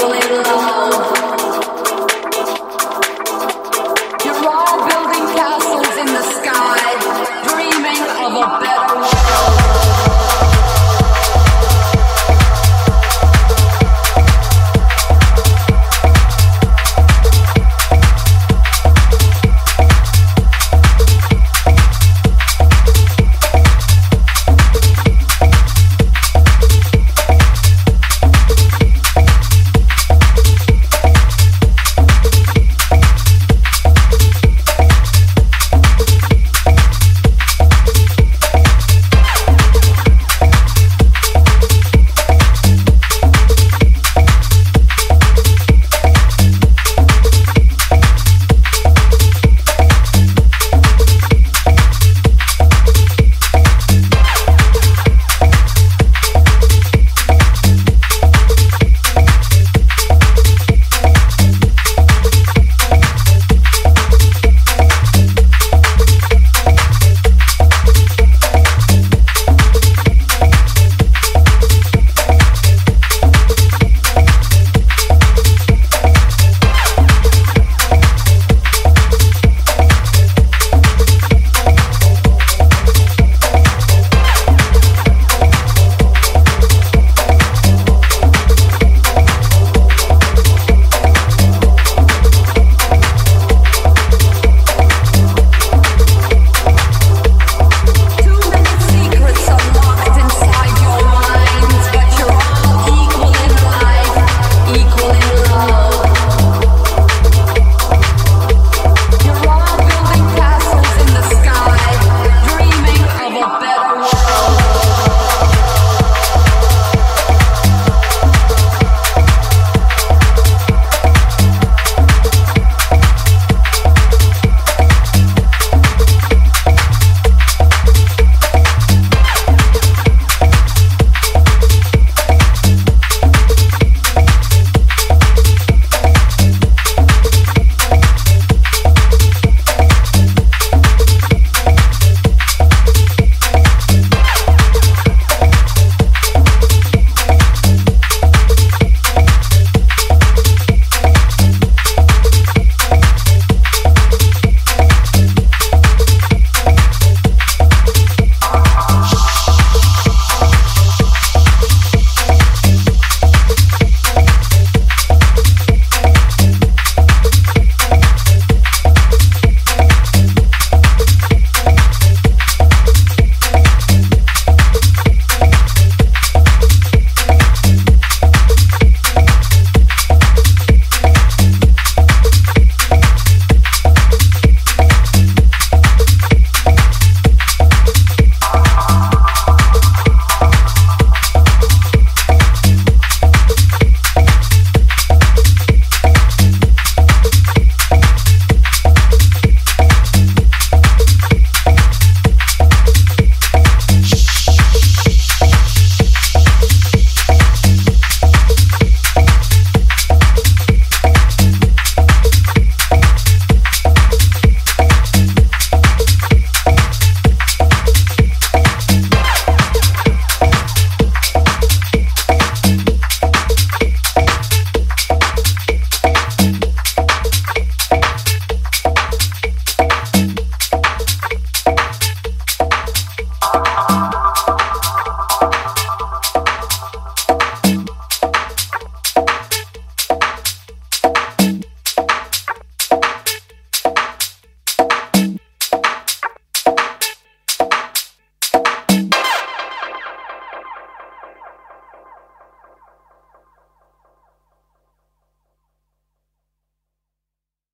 Rolling along.